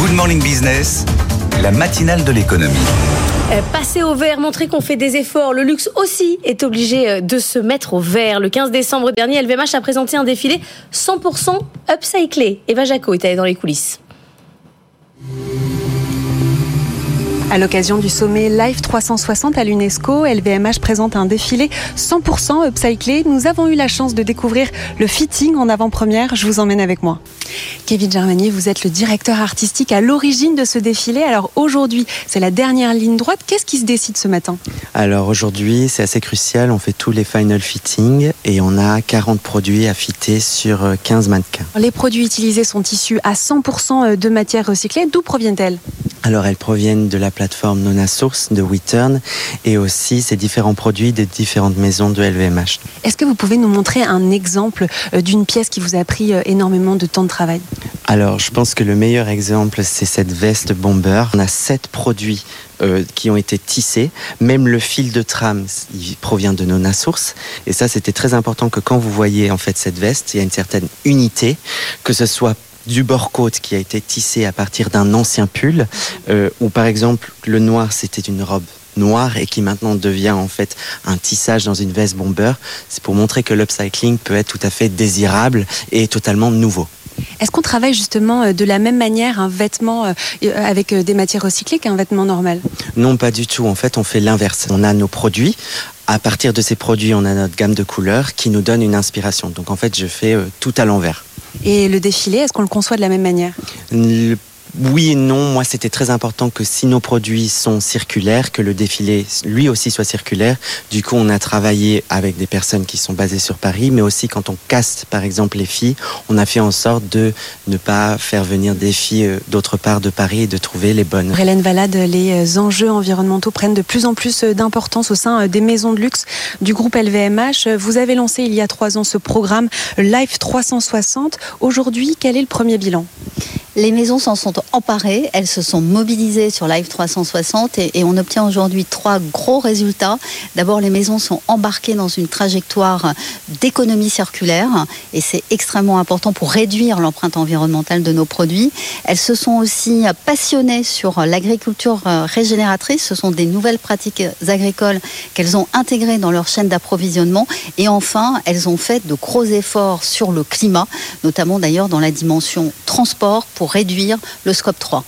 Good Morning Business, la matinale de l'économie. Euh, Passer au vert, montrer qu'on fait des efforts. Le luxe aussi est obligé euh, de se mettre au vert. Le 15 décembre dernier, LVMH a présenté un défilé 100% upcyclé. Eva Jaco est allée dans les coulisses. À l'occasion du sommet Live 360 à l'UNESCO, LVMH présente un défilé 100% upcyclé. Nous avons eu la chance de découvrir le fitting en avant-première. Je vous emmène avec moi. Kevin Germanier, vous êtes le directeur artistique à l'origine de ce défilé. Alors aujourd'hui, c'est la dernière ligne droite. Qu'est-ce qui se décide ce matin? Alors aujourd'hui, c'est assez crucial. On fait tous les final fittings et on a 40 produits à fitter sur 15 mannequins. Les produits utilisés sont issus à 100% de matières recyclées. D'où proviennent-elles? Alors elles proviennent de la plateforme Nona Source de WeTurn et aussi ces différents produits des différentes maisons de LVMH. Est-ce que vous pouvez nous montrer un exemple d'une pièce qui vous a pris énormément de temps de travail? Alors je pense que le meilleur exemple c'est cette veste bomber. On a sept produits euh, qui ont été tissés. Même le fil de trame, il provient de Nona Source. Et ça, c'était très important que quand vous voyez en fait cette veste, il y a une certaine unité, que ce soit du bord-côte qui a été tissé à partir d'un ancien pull, euh, ou par exemple le noir c'était une robe noire et qui maintenant devient en fait un tissage dans une veste bomber, c'est pour montrer que l'upcycling peut être tout à fait désirable et totalement nouveau. Est-ce qu'on travaille justement de la même manière un vêtement avec des matières recyclées qu'un vêtement normal? Non, pas du tout. En fait, on fait l'inverse. On a nos produits. À partir de ces produits, on a notre gamme de couleurs qui nous donne une inspiration. Donc en fait, je fais tout à l'envers. Et le défilé, est-ce qu'on le conçoit de la même manière? Oui et non. Moi, c'était très important que si nos produits sont circulaires, que le défilé, lui aussi, soit circulaire. Du coup, on a travaillé avec des personnes qui sont basées sur Paris, mais aussi quand on caste, par exemple, les filles, on a fait en sorte de ne pas faire venir des filles d'autre part de Paris et de trouver les bonnes. Hélène Valade, les enjeux environnementaux prennent de plus en plus d'importance au sein des maisons de luxe du groupe LVMH. Vous avez lancé il y a trois ans ce programme Life 360. Aujourd'hui, quel est le premier bilan? Les maisons s'en sont emparées, elles se sont mobilisées sur Live 360 et, et on obtient aujourd'hui trois gros résultats. D'abord, les maisons sont embarquées dans une trajectoire d'économie circulaire et c'est extrêmement important pour réduire l'empreinte environnementale de nos produits. Elles se sont aussi passionnées sur l'agriculture régénératrice. Ce sont des nouvelles pratiques agricoles qu'elles ont intégrées dans leur chaîne d'approvisionnement. Et enfin, elles ont fait de gros efforts sur le climat, notamment d'ailleurs dans la dimension transport pour réduire le scope 3.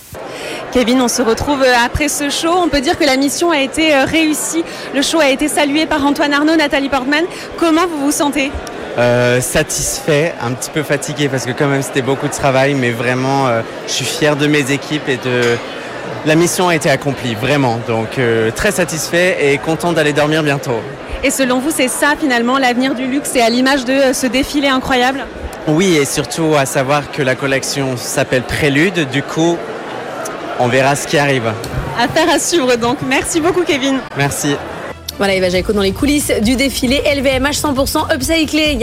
Kevin, on se retrouve après ce show. On peut dire que la mission a été réussie. Le show a été salué par Antoine Arnaud, Nathalie Portman. Comment vous vous sentez? Euh, satisfait, un petit peu fatigué parce que quand même c'était beaucoup de travail, mais vraiment euh, je suis fier de mes équipes et de la mission a été accomplie, vraiment. Donc euh, très satisfait et content d'aller dormir bientôt. Et selon vous, c'est ça finalement l'avenir du luxe? Et à l'image de ce défilé incroyable? Oui, et surtout à savoir que la collection s'appelle Prélude. Du coup, on verra ce qui arrive. Affaire à suivre donc. Merci beaucoup, Kevin. Merci. Voilà, Eva Jaco dans les coulisses du défilé LVMH 100% upcyclé.